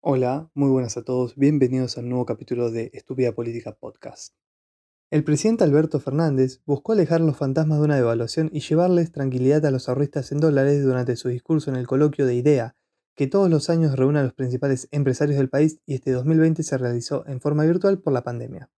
Hola, muy buenas a todos, bienvenidos al nuevo capítulo de Estúpida Política Podcast. El presidente Alberto Fernández buscó alejar los fantasmas de una devaluación y llevarles tranquilidad a los ahorristas en dólares durante su discurso en el coloquio de IDEA, que todos los años reúne a los principales empresarios del país y este 2020 se realizó en forma virtual por la pandemia.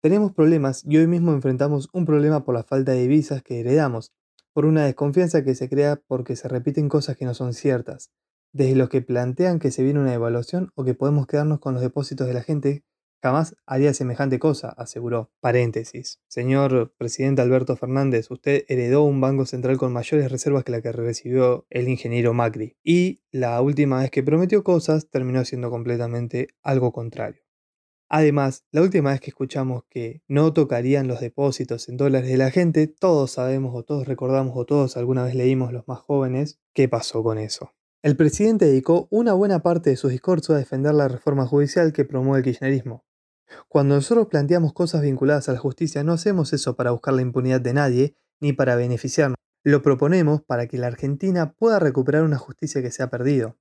Tenemos problemas y hoy mismo enfrentamos un problema por la falta de divisas que heredamos, por una desconfianza que se crea porque se repiten cosas que no son ciertas, desde los que plantean que se viene una evaluación o que podemos quedarnos con los depósitos de la gente, jamás haría semejante cosa, aseguró. Paréntesis. Señor presidente Alberto Fernández, usted heredó un banco central con mayores reservas que la que recibió el ingeniero Macri. Y la última vez que prometió cosas terminó siendo completamente algo contrario. Además, la última vez que escuchamos que no tocarían los depósitos en dólares de la gente, todos sabemos o todos recordamos o todos alguna vez leímos los más jóvenes qué pasó con eso. El presidente dedicó una buena parte de su discurso a defender la reforma judicial que promueve el kirchnerismo. Cuando nosotros planteamos cosas vinculadas a la justicia, no hacemos eso para buscar la impunidad de nadie ni para beneficiarnos. Lo proponemos para que la Argentina pueda recuperar una justicia que se ha perdido.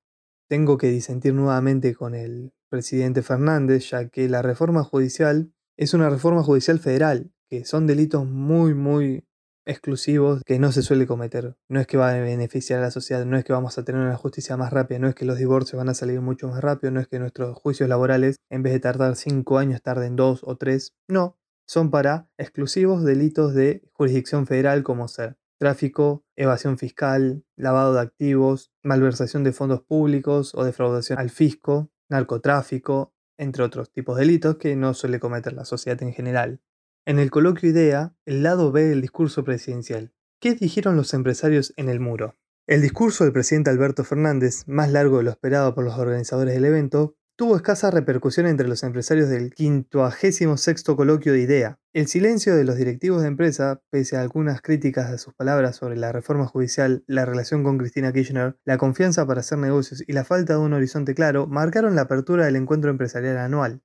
Tengo que disentir nuevamente con el presidente Fernández, ya que la reforma judicial es una reforma judicial federal, que son delitos muy, muy exclusivos que no se suele cometer. No es que va a beneficiar a la sociedad, no es que vamos a tener una justicia más rápida, no es que los divorcios van a salir mucho más rápido, no es que nuestros juicios laborales, en vez de tardar cinco años, tarden dos o tres. No, son para exclusivos delitos de jurisdicción federal como ser tráfico, evasión fiscal, lavado de activos, malversación de fondos públicos o defraudación al fisco, narcotráfico, entre otros tipos de delitos que no suele cometer la sociedad en general. En el coloquio IDEA, el lado B del discurso presidencial. ¿Qué dijeron los empresarios en el muro? El discurso del presidente Alberto Fernández, más largo de lo esperado por los organizadores del evento, tuvo escasa repercusión entre los empresarios del 56 coloquio de IDEA. El silencio de los directivos de empresa, pese a algunas críticas de sus palabras sobre la reforma judicial, la relación con Cristina Kirchner, la confianza para hacer negocios y la falta de un horizonte claro, marcaron la apertura del encuentro empresarial anual.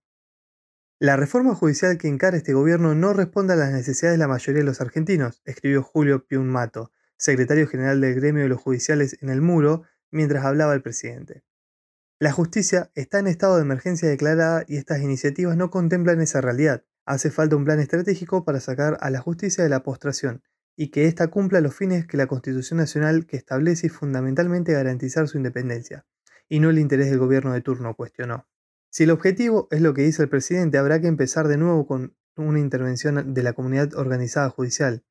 La reforma judicial que encara este gobierno no responde a las necesidades de la mayoría de los argentinos, escribió Julio Piunmato, secretario general del gremio de los judiciales en el muro, mientras hablaba el presidente. La justicia está en estado de emergencia declarada y estas iniciativas no contemplan esa realidad. Hace falta un plan estratégico para sacar a la justicia de la postración y que ésta cumpla los fines que la Constitución Nacional que establece y fundamentalmente garantizar su independencia, y no el interés del gobierno de turno, cuestionó. Si el objetivo es lo que dice el presidente, habrá que empezar de nuevo con una intervención de la comunidad organizada judicial,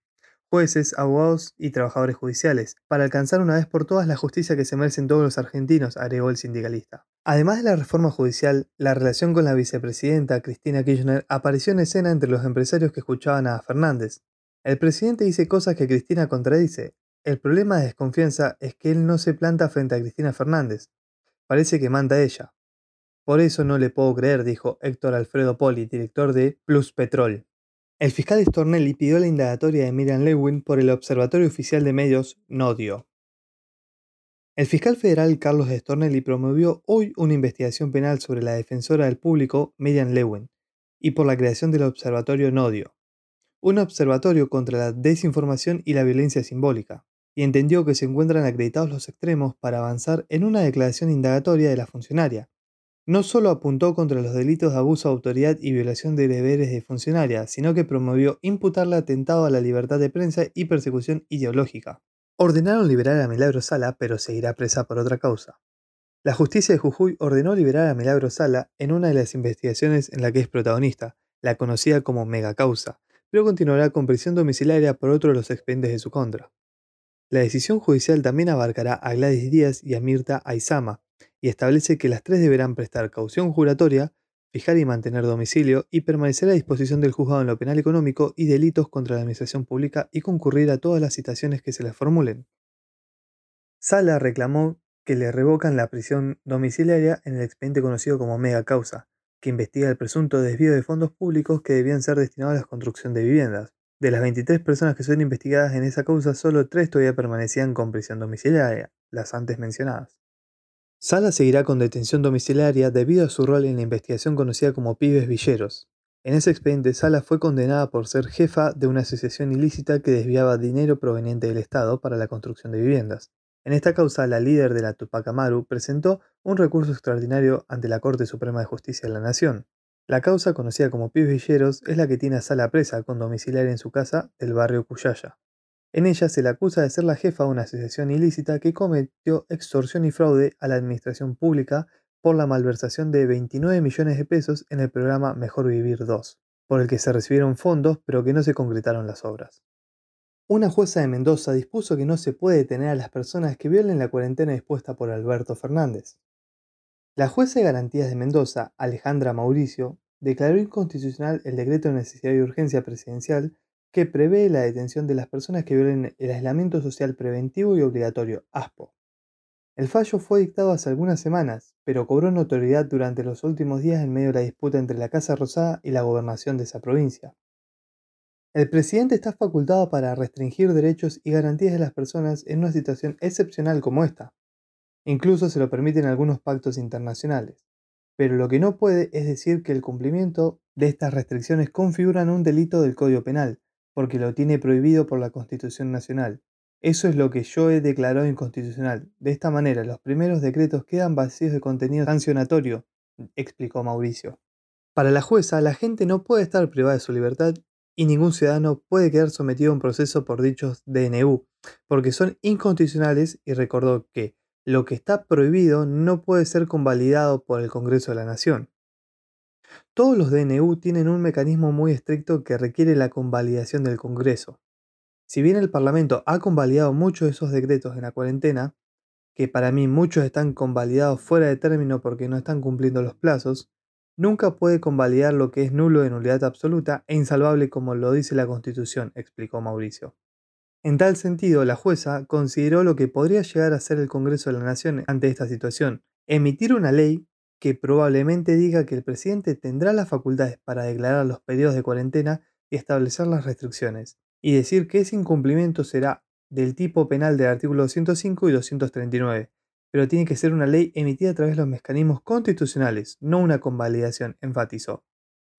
jueces, abogados y trabajadores judiciales, para alcanzar una vez por todas la justicia que se merecen todos los argentinos, agregó el sindicalista. Además de la reforma judicial, la relación con la vicepresidenta Cristina Kirchner apareció en escena entre los empresarios que escuchaban a Fernández. El presidente dice cosas que Cristina contradice. El problema de desconfianza es que él no se planta frente a Cristina Fernández. Parece que manda ella. Por eso no le puedo creer, dijo Héctor Alfredo Poli, director de Plus Petrol. El fiscal Stornelli pidió la indagatoria de Miriam Lewin por el Observatorio Oficial de Medios NODIO. El fiscal federal Carlos Stornelli promovió hoy una investigación penal sobre la defensora del público Miriam Lewin y por la creación del Observatorio NODIO, un observatorio contra la desinformación y la violencia simbólica, y entendió que se encuentran acreditados los extremos para avanzar en una declaración indagatoria de la funcionaria, no solo apuntó contra los delitos de abuso de autoridad y violación de deberes de funcionaria, sino que promovió imputarle atentado a la libertad de prensa y persecución ideológica. Ordenaron liberar a Milagro Sala, pero seguirá presa por otra causa. La justicia de Jujuy ordenó liberar a Milagro Sala en una de las investigaciones en la que es protagonista, la conocida como megacausa, pero continuará con prisión domiciliaria por otro de los expedientes de su contra. La decisión judicial también abarcará a Gladys Díaz y a Mirta Aizama, y establece que las tres deberán prestar caución juratoria, fijar y mantener domicilio y permanecer a disposición del juzgado en lo penal económico y delitos contra la administración pública y concurrir a todas las citaciones que se les formulen. Sala reclamó que le revocan la prisión domiciliaria en el expediente conocido como mega causa, que investiga el presunto desvío de fondos públicos que debían ser destinados a la construcción de viviendas. De las 23 personas que son investigadas en esa causa, solo 3 todavía permanecían con prisión domiciliaria, las antes mencionadas. Sala seguirá con detención domiciliaria debido a su rol en la investigación conocida como Pibes Villeros. En ese expediente, Sala fue condenada por ser jefa de una asociación ilícita que desviaba dinero proveniente del Estado para la construcción de viviendas. En esta causa, la líder de la Tupac Amaru presentó un recurso extraordinario ante la Corte Suprema de Justicia de la Nación. La causa, conocida como Pibes Villeros, es la que tiene a Sala presa con domiciliaria en su casa del barrio Cuyaya. En ella se le acusa de ser la jefa de una asociación ilícita que cometió extorsión y fraude a la administración pública por la malversación de 29 millones de pesos en el programa Mejor Vivir 2, por el que se recibieron fondos pero que no se concretaron las obras. Una jueza de Mendoza dispuso que no se puede detener a las personas que violen la cuarentena dispuesta por Alberto Fernández. La jueza de garantías de Mendoza, Alejandra Mauricio, declaró inconstitucional el decreto de necesidad y urgencia presidencial que prevé la detención de las personas que violen el aislamiento social preventivo y obligatorio, ASPO. El fallo fue dictado hace algunas semanas, pero cobró notoriedad durante los últimos días en medio de la disputa entre la Casa Rosada y la gobernación de esa provincia. El presidente está facultado para restringir derechos y garantías de las personas en una situación excepcional como esta. Incluso se lo permiten algunos pactos internacionales. Pero lo que no puede es decir que el cumplimiento de estas restricciones configuran un delito del Código Penal, porque lo tiene prohibido por la Constitución Nacional. Eso es lo que yo he declarado inconstitucional. De esta manera, los primeros decretos quedan vacíos de contenido sancionatorio, explicó Mauricio. Para la jueza, la gente no puede estar privada de su libertad y ningún ciudadano puede quedar sometido a un proceso por dichos DNU, porque son inconstitucionales y recordó que lo que está prohibido no puede ser convalidado por el Congreso de la Nación. Todos los DNU tienen un mecanismo muy estricto que requiere la convalidación del Congreso. Si bien el Parlamento ha convalidado muchos de esos decretos en la cuarentena, que para mí muchos están convalidados fuera de término porque no están cumpliendo los plazos, nunca puede convalidar lo que es nulo de nulidad absoluta e insalvable como lo dice la Constitución, explicó Mauricio. En tal sentido, la jueza consideró lo que podría llegar a ser el Congreso de la Nación ante esta situación, emitir una ley que probablemente diga que el presidente tendrá las facultades para declarar los periodos de cuarentena y establecer las restricciones, y decir que ese incumplimiento será del tipo penal del artículo 205 y 239, pero tiene que ser una ley emitida a través de los mecanismos constitucionales, no una convalidación, enfatizó.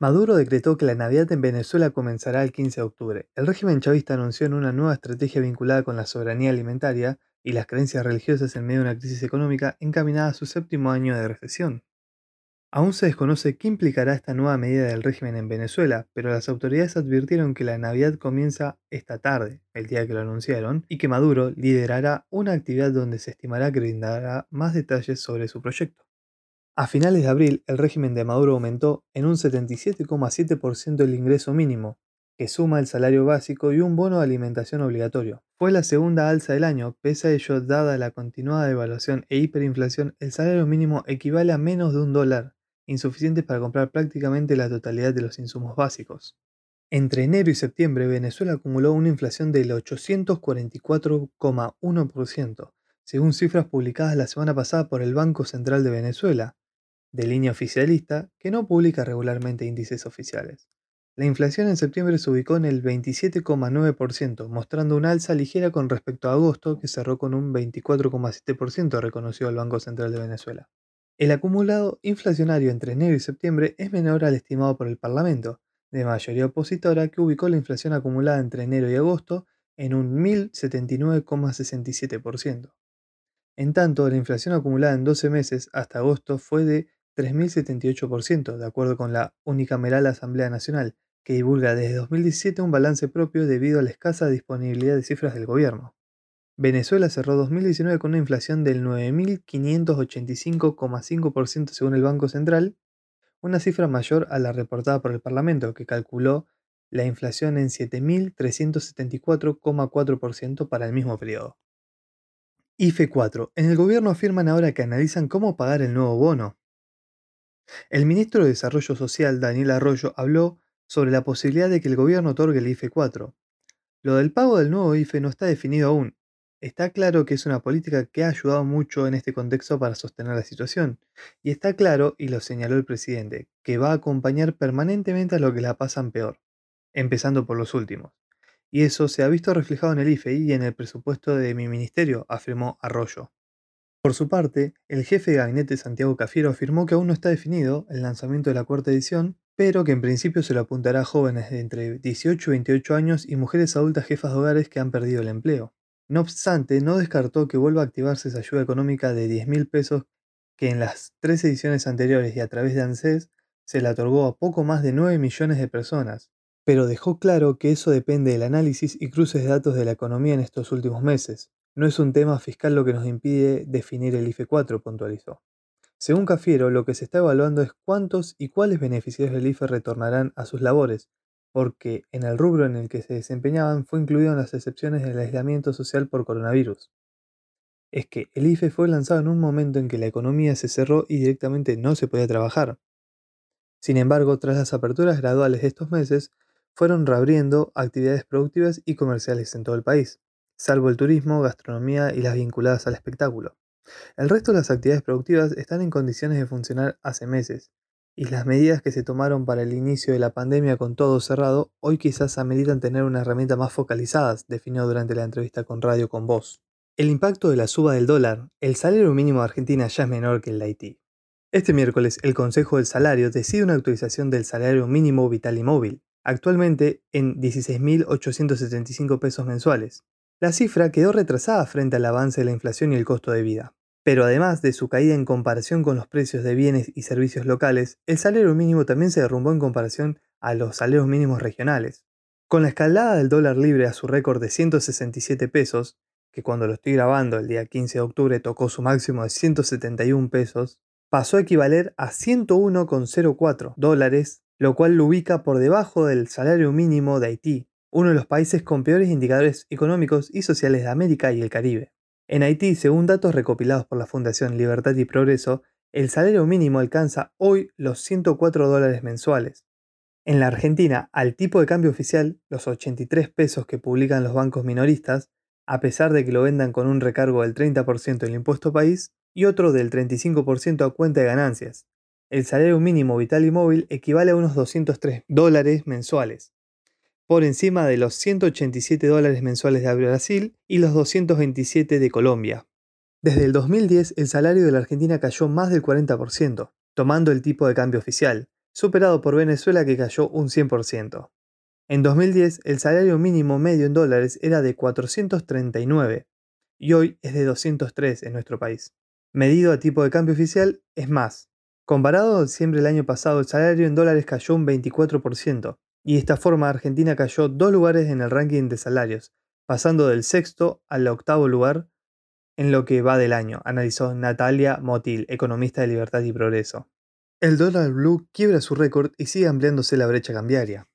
Maduro decretó que la Navidad en Venezuela comenzará el 15 de octubre. El régimen chavista anunció en una nueva estrategia vinculada con la soberanía alimentaria y las creencias religiosas en medio de una crisis económica encaminada a su séptimo año de recesión. Aún se desconoce qué implicará esta nueva medida del régimen en Venezuela, pero las autoridades advirtieron que la Navidad comienza esta tarde, el día que lo anunciaron, y que Maduro liderará una actividad donde se estimará que brindará más detalles sobre su proyecto. A finales de abril, el régimen de Maduro aumentó en un 77,7% el ingreso mínimo, que suma el salario básico y un bono de alimentación obligatorio. Fue la segunda alza del año, pese a ello, dada la continuada devaluación e hiperinflación, el salario mínimo equivale a menos de un dólar, insuficientes para comprar prácticamente la totalidad de los insumos básicos. Entre enero y septiembre, Venezuela acumuló una inflación del 844,1%, según cifras publicadas la semana pasada por el Banco Central de Venezuela, de línea oficialista, que no publica regularmente índices oficiales. La inflación en septiembre se ubicó en el 27,9%, mostrando una alza ligera con respecto a agosto, que cerró con un 24,7%, reconoció el Banco Central de Venezuela. El acumulado inflacionario entre enero y septiembre es menor al estimado por el Parlamento, de mayoría opositora, que ubicó la inflación acumulada entre enero y agosto en un 1.079,67%. En tanto, la inflación acumulada en 12 meses hasta agosto fue de 3.078%, de acuerdo con la unicameral Asamblea Nacional, que divulga desde 2017 un balance propio debido a la escasa disponibilidad de cifras del gobierno. Venezuela cerró 2019 con una inflación del 9.585,5% según el Banco Central, una cifra mayor a la reportada por el Parlamento, que calculó la inflación en 7.374,4% para el mismo periodo. IFE 4. En el gobierno afirman ahora que analizan cómo pagar el nuevo bono. El ministro de Desarrollo Social, Daniel Arroyo, habló sobre la posibilidad de que el gobierno otorgue el IFE 4. Lo del pago del nuevo IFE no está definido aún, Está claro que es una política que ha ayudado mucho en este contexto para sostener la situación. Y está claro, y lo señaló el presidente, que va a acompañar permanentemente a los que la pasan peor, empezando por los últimos. Y eso se ha visto reflejado en el IFE y en el presupuesto de mi ministerio, afirmó Arroyo. Por su parte, el jefe de gabinete Santiago Cafiero afirmó que aún no está definido el lanzamiento de la cuarta edición, pero que en principio se lo apuntará a jóvenes de entre 18 y 28 años y mujeres adultas jefas de hogares que han perdido el empleo. No obstante, no descartó que vuelva a activarse esa ayuda económica de 10 mil pesos que en las tres ediciones anteriores y a través de ANSES se le otorgó a poco más de 9 millones de personas, pero dejó claro que eso depende del análisis y cruces de datos de la economía en estos últimos meses. No es un tema fiscal lo que nos impide definir el IFE 4, puntualizó. Según Cafiero, lo que se está evaluando es cuántos y cuáles beneficiarios del IFE retornarán a sus labores, porque en el rubro en el que se desempeñaban fue incluido en las excepciones del aislamiento social por coronavirus. Es que el IFE fue lanzado en un momento en que la economía se cerró y directamente no se podía trabajar. Sin embargo, tras las aperturas graduales de estos meses, fueron reabriendo actividades productivas y comerciales en todo el país, salvo el turismo, gastronomía y las vinculadas al espectáculo. El resto de las actividades productivas están en condiciones de funcionar hace meses, y las medidas que se tomaron para el inicio de la pandemia con todo cerrado, hoy quizás ameritan tener una herramienta más focalizada, definió durante la entrevista con Radio con Voz. El impacto de la suba del dólar, el salario mínimo de Argentina ya es menor que el de Haití. Este miércoles, el Consejo del Salario decide una actualización del salario mínimo vital y móvil, actualmente en 16.875 pesos mensuales. La cifra quedó retrasada frente al avance de la inflación y el costo de vida. Pero además de su caída en comparación con los precios de bienes y servicios locales, el salario mínimo también se derrumbó en comparación a los salarios mínimos regionales. Con la escalada del dólar libre a su récord de 167 pesos, que cuando lo estoy grabando el día 15 de octubre tocó su máximo de 171 pesos, pasó a equivaler a 101,04 dólares, lo cual lo ubica por debajo del salario mínimo de Haití, uno de los países con peores indicadores económicos y sociales de América y el Caribe. En Haití, según datos recopilados por la Fundación Libertad y Progreso, el salario mínimo alcanza hoy los 104 dólares mensuales. En la Argentina, al tipo de cambio oficial, los 83 pesos que publican los bancos minoristas, a pesar de que lo vendan con un recargo del 30% del impuesto país y otro del 35% a cuenta de ganancias. El salario mínimo vital y móvil equivale a unos 203 dólares mensuales, por encima de los 187 dólares mensuales de Brasil y los 227 de Colombia. Desde el 2010 el salario de la Argentina cayó más del 40%, tomando el tipo de cambio oficial, superado por Venezuela que cayó un 100%. En 2010 el salario mínimo medio en dólares era de 439 y hoy es de 203 en nuestro país. Medido a tipo de cambio oficial es más. Comparado a diciembre del año pasado, el salario en dólares cayó un 24%, y de esta forma Argentina cayó dos lugares en el ranking de salarios, pasando del sexto al octavo lugar en lo que va del año, analizó Natalia Motil, economista de Libertad y Progreso. El dólar blue quiebra su récord y sigue ampliándose la brecha cambiaria.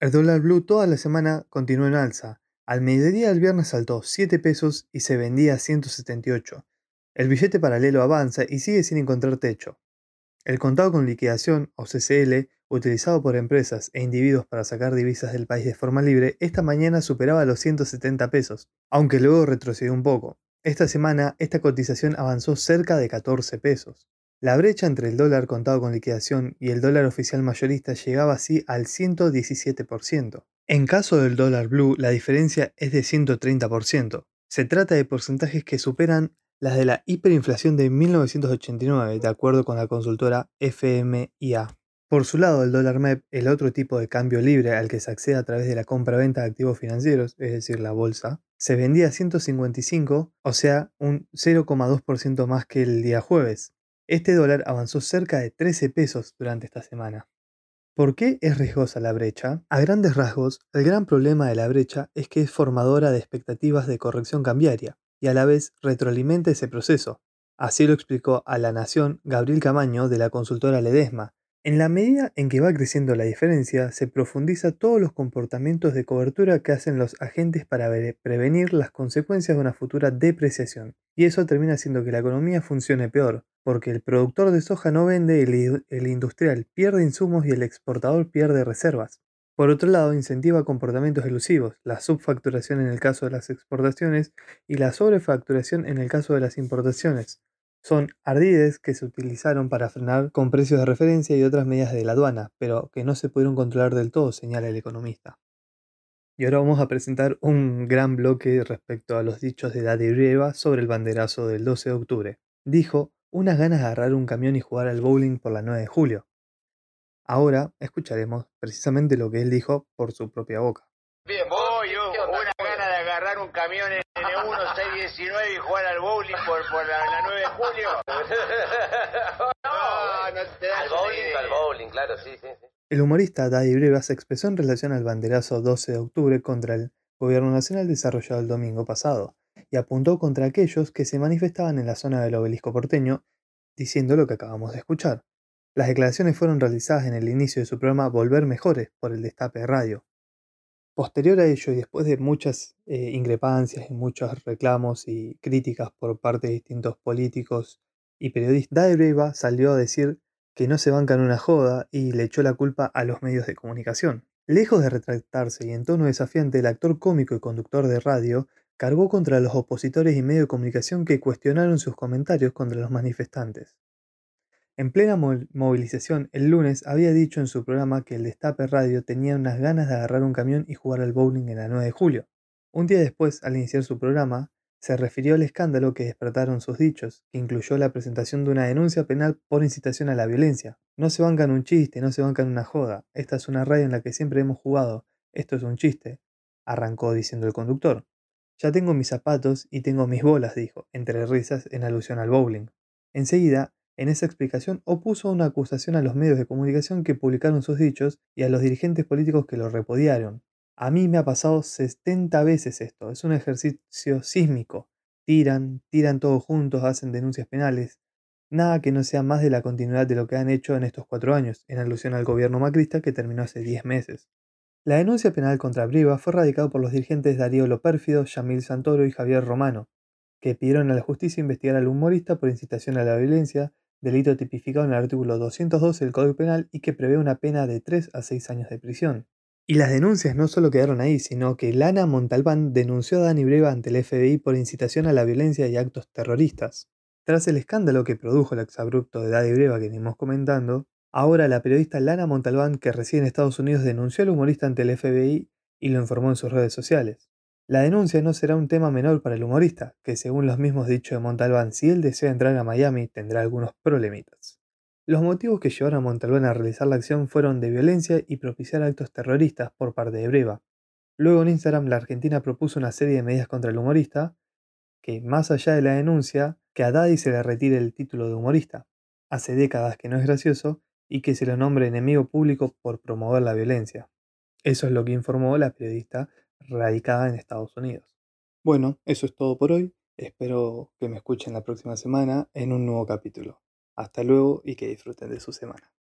El dólar blue toda la semana continuó en alza. Al mediodía del viernes saltó 7 pesos y se vendía a 178. El billete paralelo avanza y sigue sin encontrar techo. El contado con liquidación, o CCL, utilizado por empresas e individuos para sacar divisas del país de forma libre, esta mañana superaba los 170 pesos, aunque luego retrocedió un poco. Esta semana, esta cotización avanzó cerca de 14 pesos. La brecha entre el dólar contado con liquidación y el dólar oficial mayorista llegaba así al 117%. En caso del dólar blue, la diferencia es de 130%. Se trata de porcentajes que superan las de la hiperinflación de 1989, de acuerdo con la consultora FMIA. Por su lado, el dólar MEP, el otro tipo de cambio libre al que se accede a través de la compra-venta de activos financieros, es decir, la bolsa, se vendía a 155, o sea, un 0,2% más que el día jueves. Este dólar avanzó cerca de 13 pesos durante esta semana. ¿Por qué es riesgosa la brecha? A grandes rasgos, el gran problema de la brecha es que es formadora de expectativas de corrección cambiaria y a la vez retroalimenta ese proceso. Así lo explicó a La Nación Gabriel Camaño de la consultora Ledesma, en la medida en que va creciendo la diferencia, se profundiza todos los comportamientos de cobertura que hacen los agentes para prevenir las consecuencias de una futura depreciación. Y eso termina haciendo que la economía funcione peor, porque el productor de soja no vende, el, el industrial pierde insumos y el exportador pierde reservas. Por otro lado, incentiva comportamientos elusivos, la subfacturación en el caso de las exportaciones y la sobrefacturación en el caso de las importaciones, son ardides que se utilizaron para frenar con precios de referencia y otras medidas de la aduana, pero que no se pudieron controlar del todo, señala el economista. Y ahora vamos a presentar un gran bloque respecto a los dichos de Daddy Rieva sobre el banderazo del 12 de octubre. Dijo, unas ganas de agarrar un camión y jugar al bowling por la 9 de julio. Ahora escucharemos precisamente lo que él dijo por su propia boca. Bien, voy, una gana de agarrar un camión 1-6-19 y jugar al bowling por, por la, la 9 de julio. no, no te das Al una bowling, idea. al bowling, claro, sí, sí. sí. El humorista Daddy Breva se expresó en relación al banderazo 12 de octubre contra el gobierno nacional desarrollado el domingo pasado y apuntó contra aquellos que se manifestaban en la zona del obelisco porteño diciendo lo que acabamos de escuchar. Las declaraciones fueron realizadas en el inicio de su programa Volver Mejores por el Destape de Radio. Posterior a ello y después de muchas eh, increpancias y muchos reclamos y críticas por parte de distintos políticos y periodistas, Daddy Breva salió a decir que no se bancan una joda y le echó la culpa a los medios de comunicación. Lejos de retractarse y en tono desafiante, el actor cómico y conductor de radio cargó contra los opositores y medios de comunicación que cuestionaron sus comentarios contra los manifestantes. En plena mo- movilización, el lunes había dicho en su programa que el Destape Radio tenía unas ganas de agarrar un camión y jugar al bowling en la 9 de julio. Un día después, al iniciar su programa, se refirió al escándalo que despertaron sus dichos, que incluyó la presentación de una denuncia penal por incitación a la violencia. No se bancan un chiste, no se bancan una joda. Esta es una radio en la que siempre hemos jugado. Esto es un chiste, arrancó diciendo el conductor. Ya tengo mis zapatos y tengo mis bolas, dijo, entre risas en alusión al bowling. Enseguida, en esa explicación opuso una acusación a los medios de comunicación que publicaron sus dichos y a los dirigentes políticos que lo repudiaron. A mí me ha pasado 70 veces esto, es un ejercicio sísmico. Tiran, tiran todos juntos, hacen denuncias penales. Nada que no sea más de la continuidad de lo que han hecho en estos cuatro años, en alusión al gobierno macrista que terminó hace 10 meses. La denuncia penal contra Briva fue radicada por los dirigentes Darío Lopérfido, Yamil Santoro y Javier Romano, que pidieron a la justicia investigar al humorista por incitación a la violencia, delito tipificado en el artículo 212 del Código Penal y que prevé una pena de 3 a 6 años de prisión. Y las denuncias no solo quedaron ahí, sino que Lana Montalbán denunció a Dani Breva ante el FBI por incitación a la violencia y actos terroristas. Tras el escándalo que produjo el exabrupto de Daddy Breva que venimos comentando, ahora la periodista Lana Montalbán, que reside en Estados Unidos, denunció al humorista ante el FBI y lo informó en sus redes sociales. La denuncia no será un tema menor para el humorista, que según los mismos dichos de Montalbán, si él desea entrar a Miami tendrá algunos problemitas. Los motivos que llevaron a Montalbán a realizar la acción fueron de violencia y propiciar actos terroristas por parte de Breva. Luego en Instagram la Argentina propuso una serie de medidas contra el humorista, que más allá de la denuncia, que a Daddy se le retire el título de humorista. Hace décadas que no es gracioso y que se lo nombre enemigo público por promover la violencia. Eso es lo que informó la periodista radicada en Estados Unidos. Bueno, eso es todo por hoy. Espero que me escuchen la próxima semana en un nuevo capítulo. Hasta luego y que disfruten de su semana.